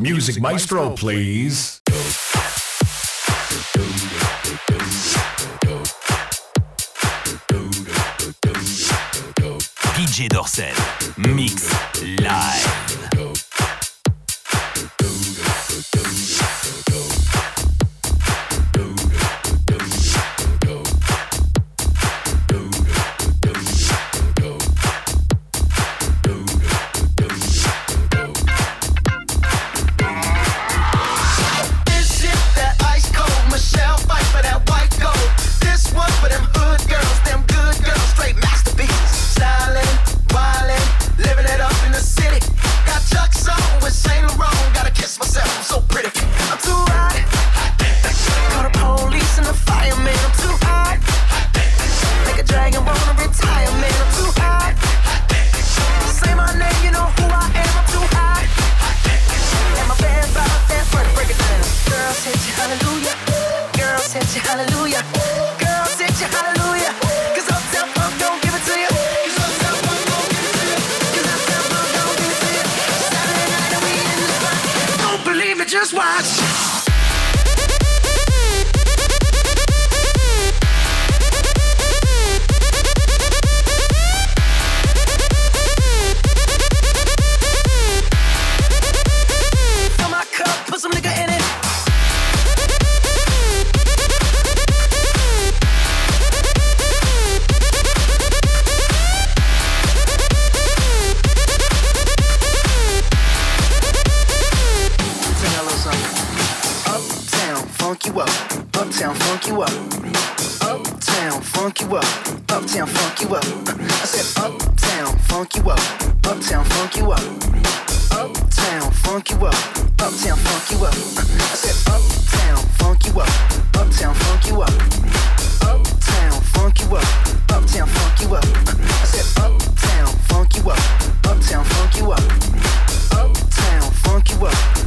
Music Maestro, please. DJ Dorsel, mix live. funk you up, uptown funk you up, uptown funk you up, uptown funk you up. I said uptown funk you up, uptown funk you up, uptown funk you up, uptown funk you up. I said uptown funk you up, uptown funk you up, uptown funk you up, uptown funk you up. I said uptown funk you up, uptown funk you up, uptown funk you up.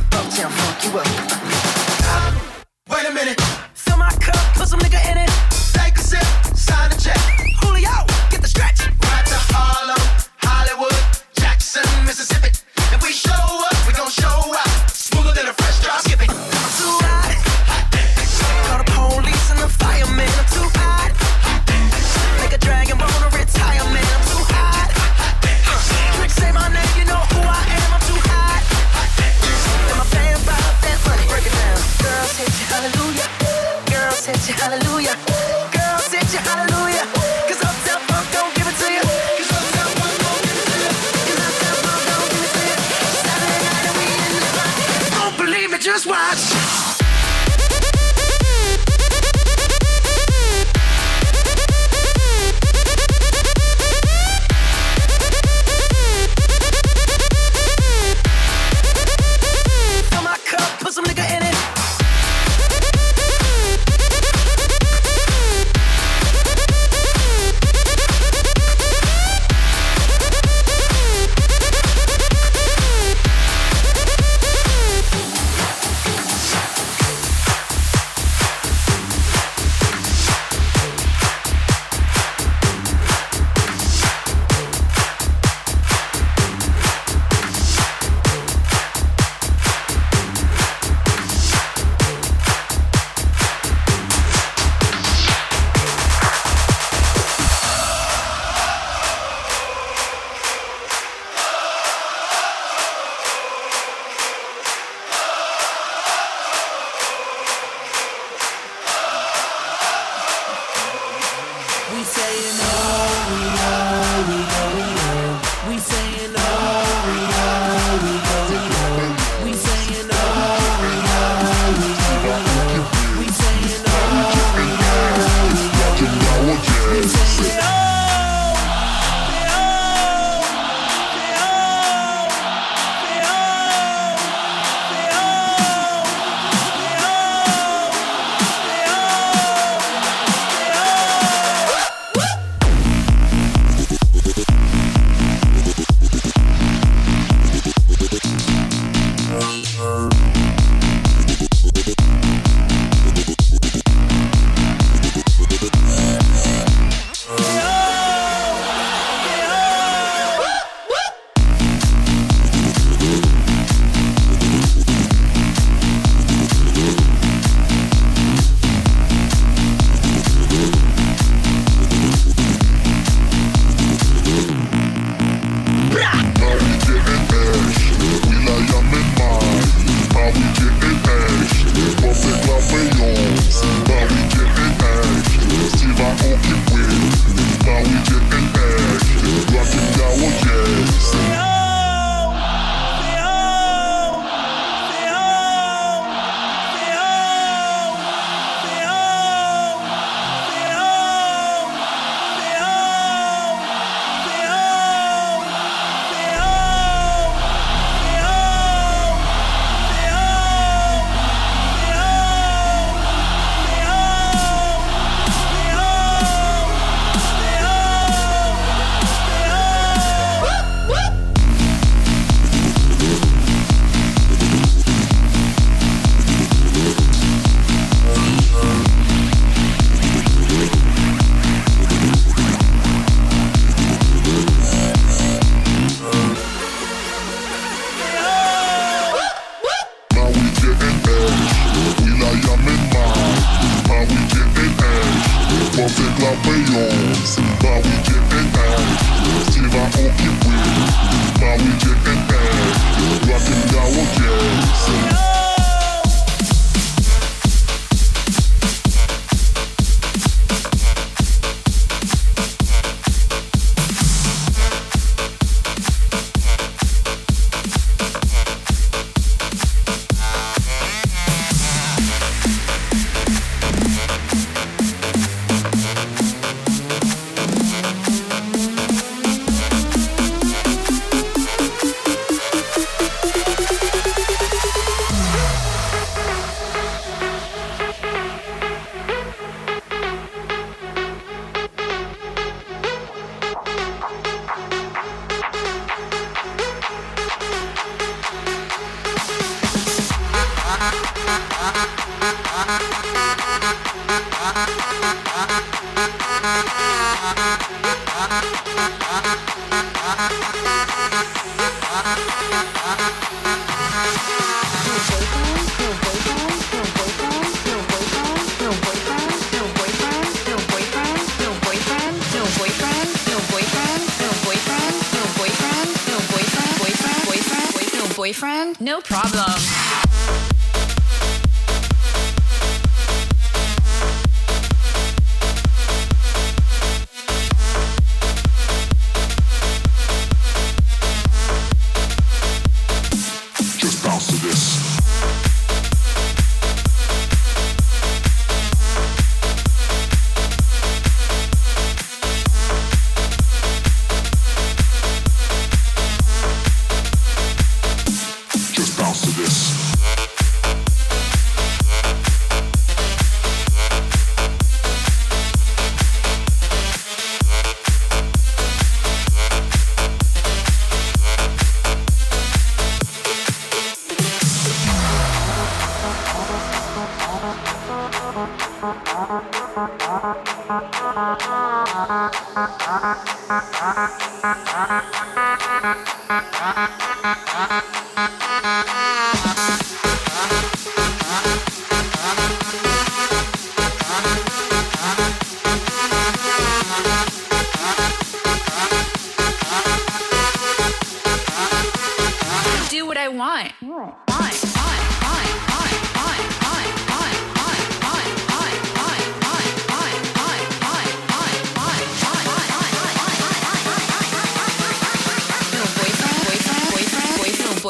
boyfriend? No problem.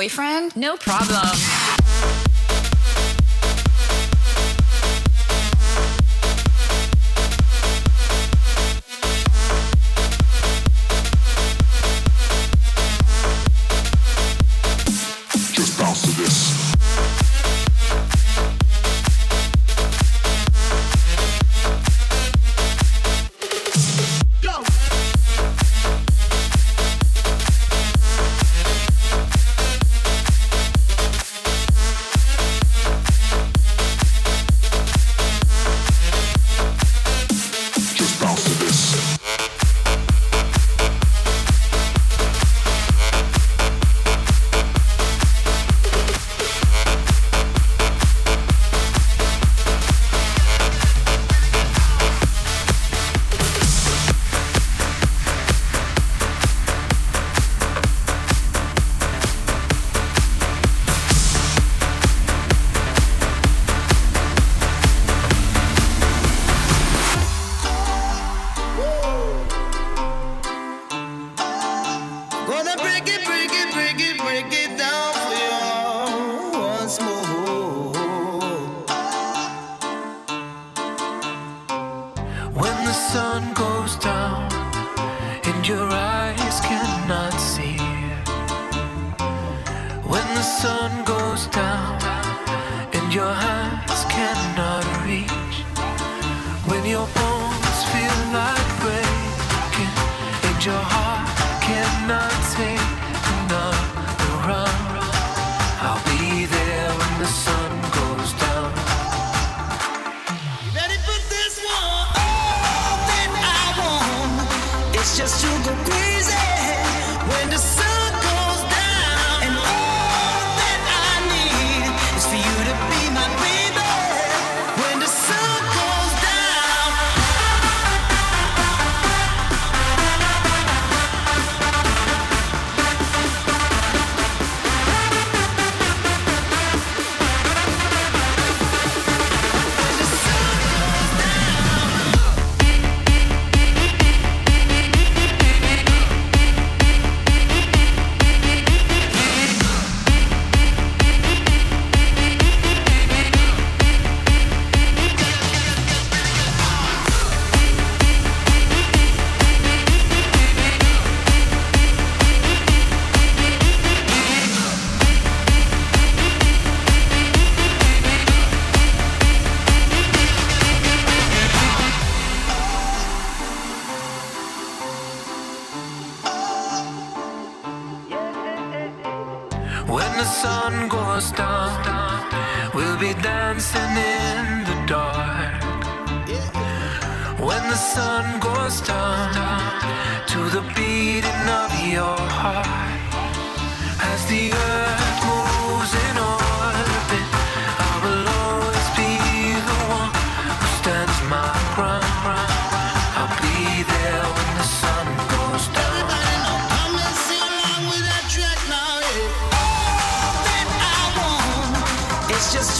Boyfriend? No problem. The dark.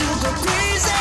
Is go crazy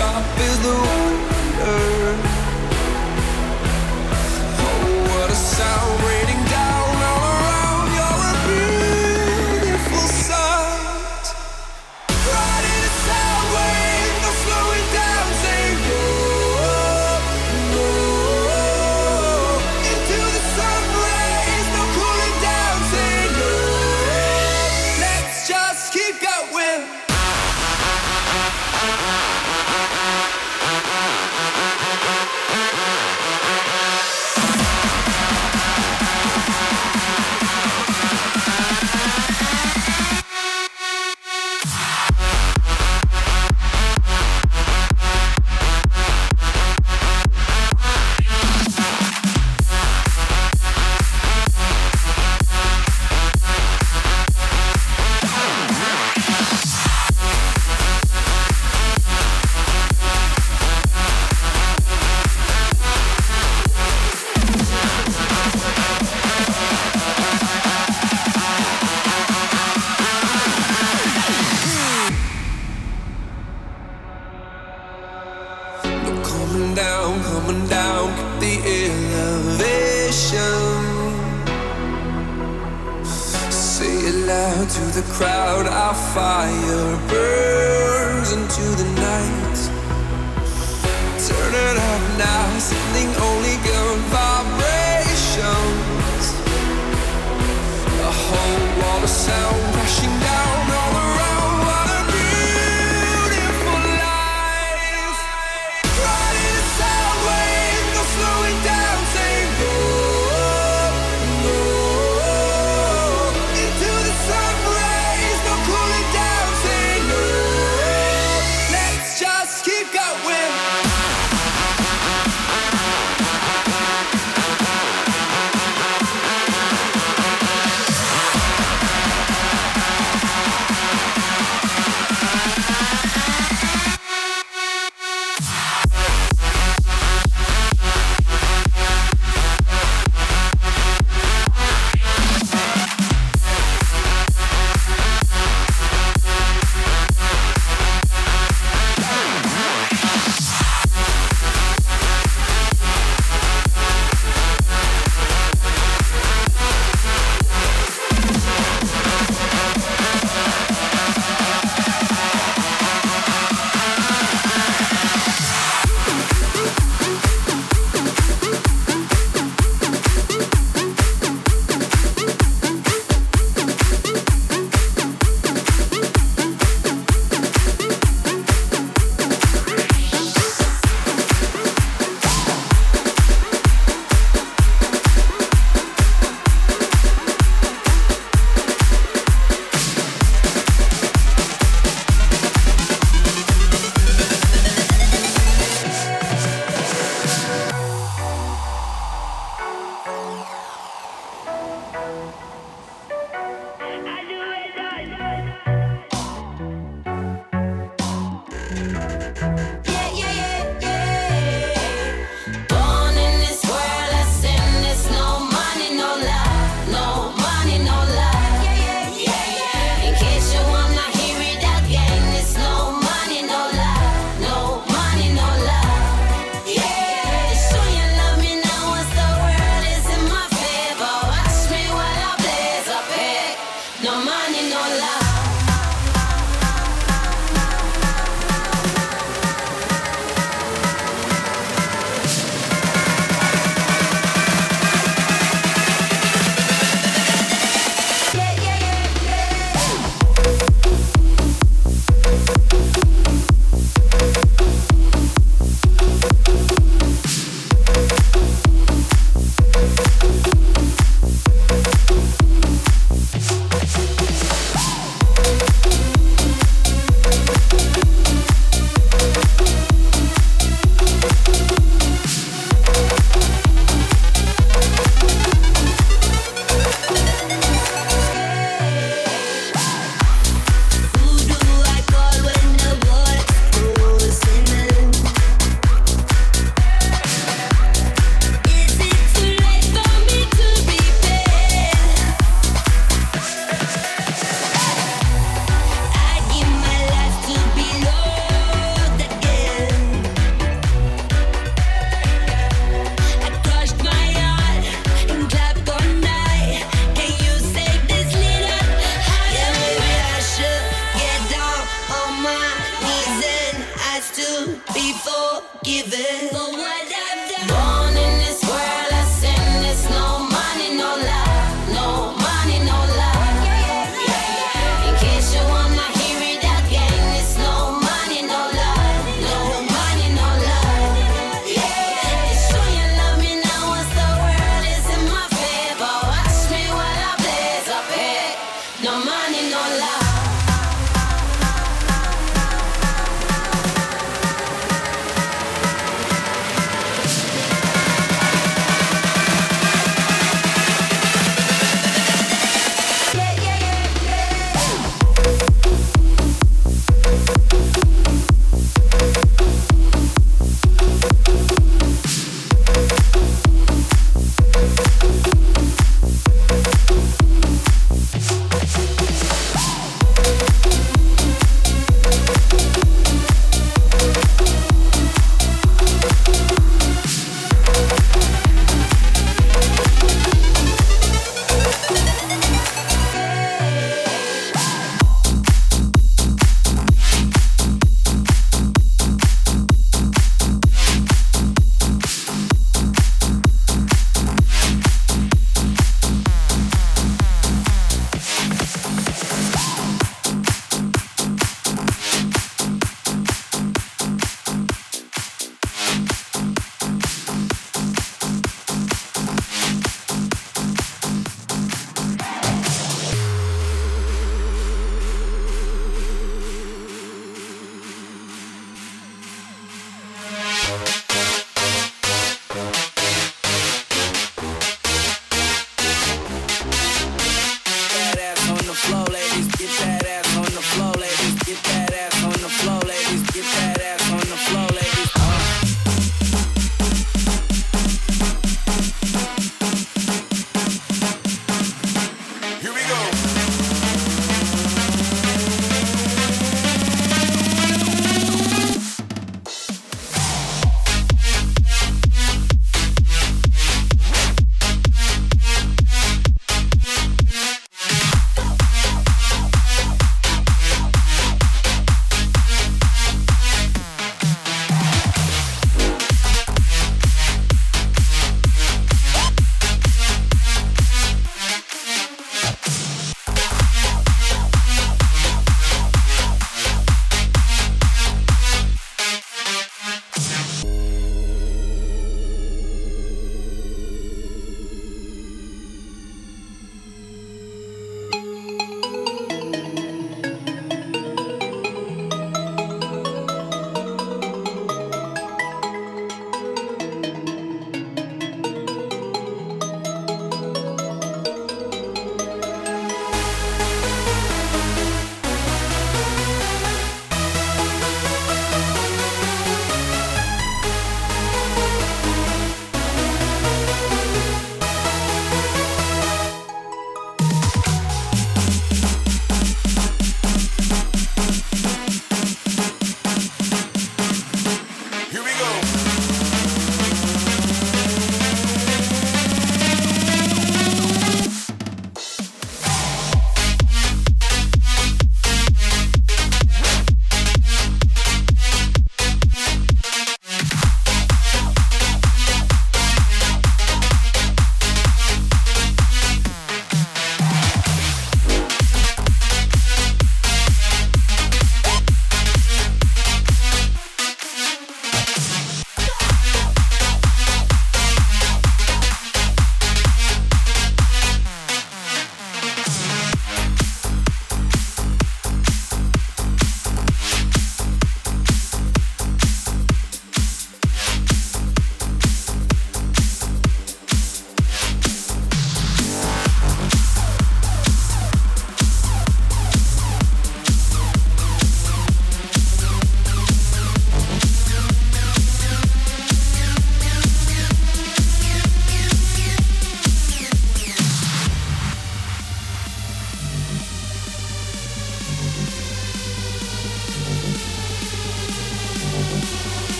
into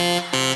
Shit!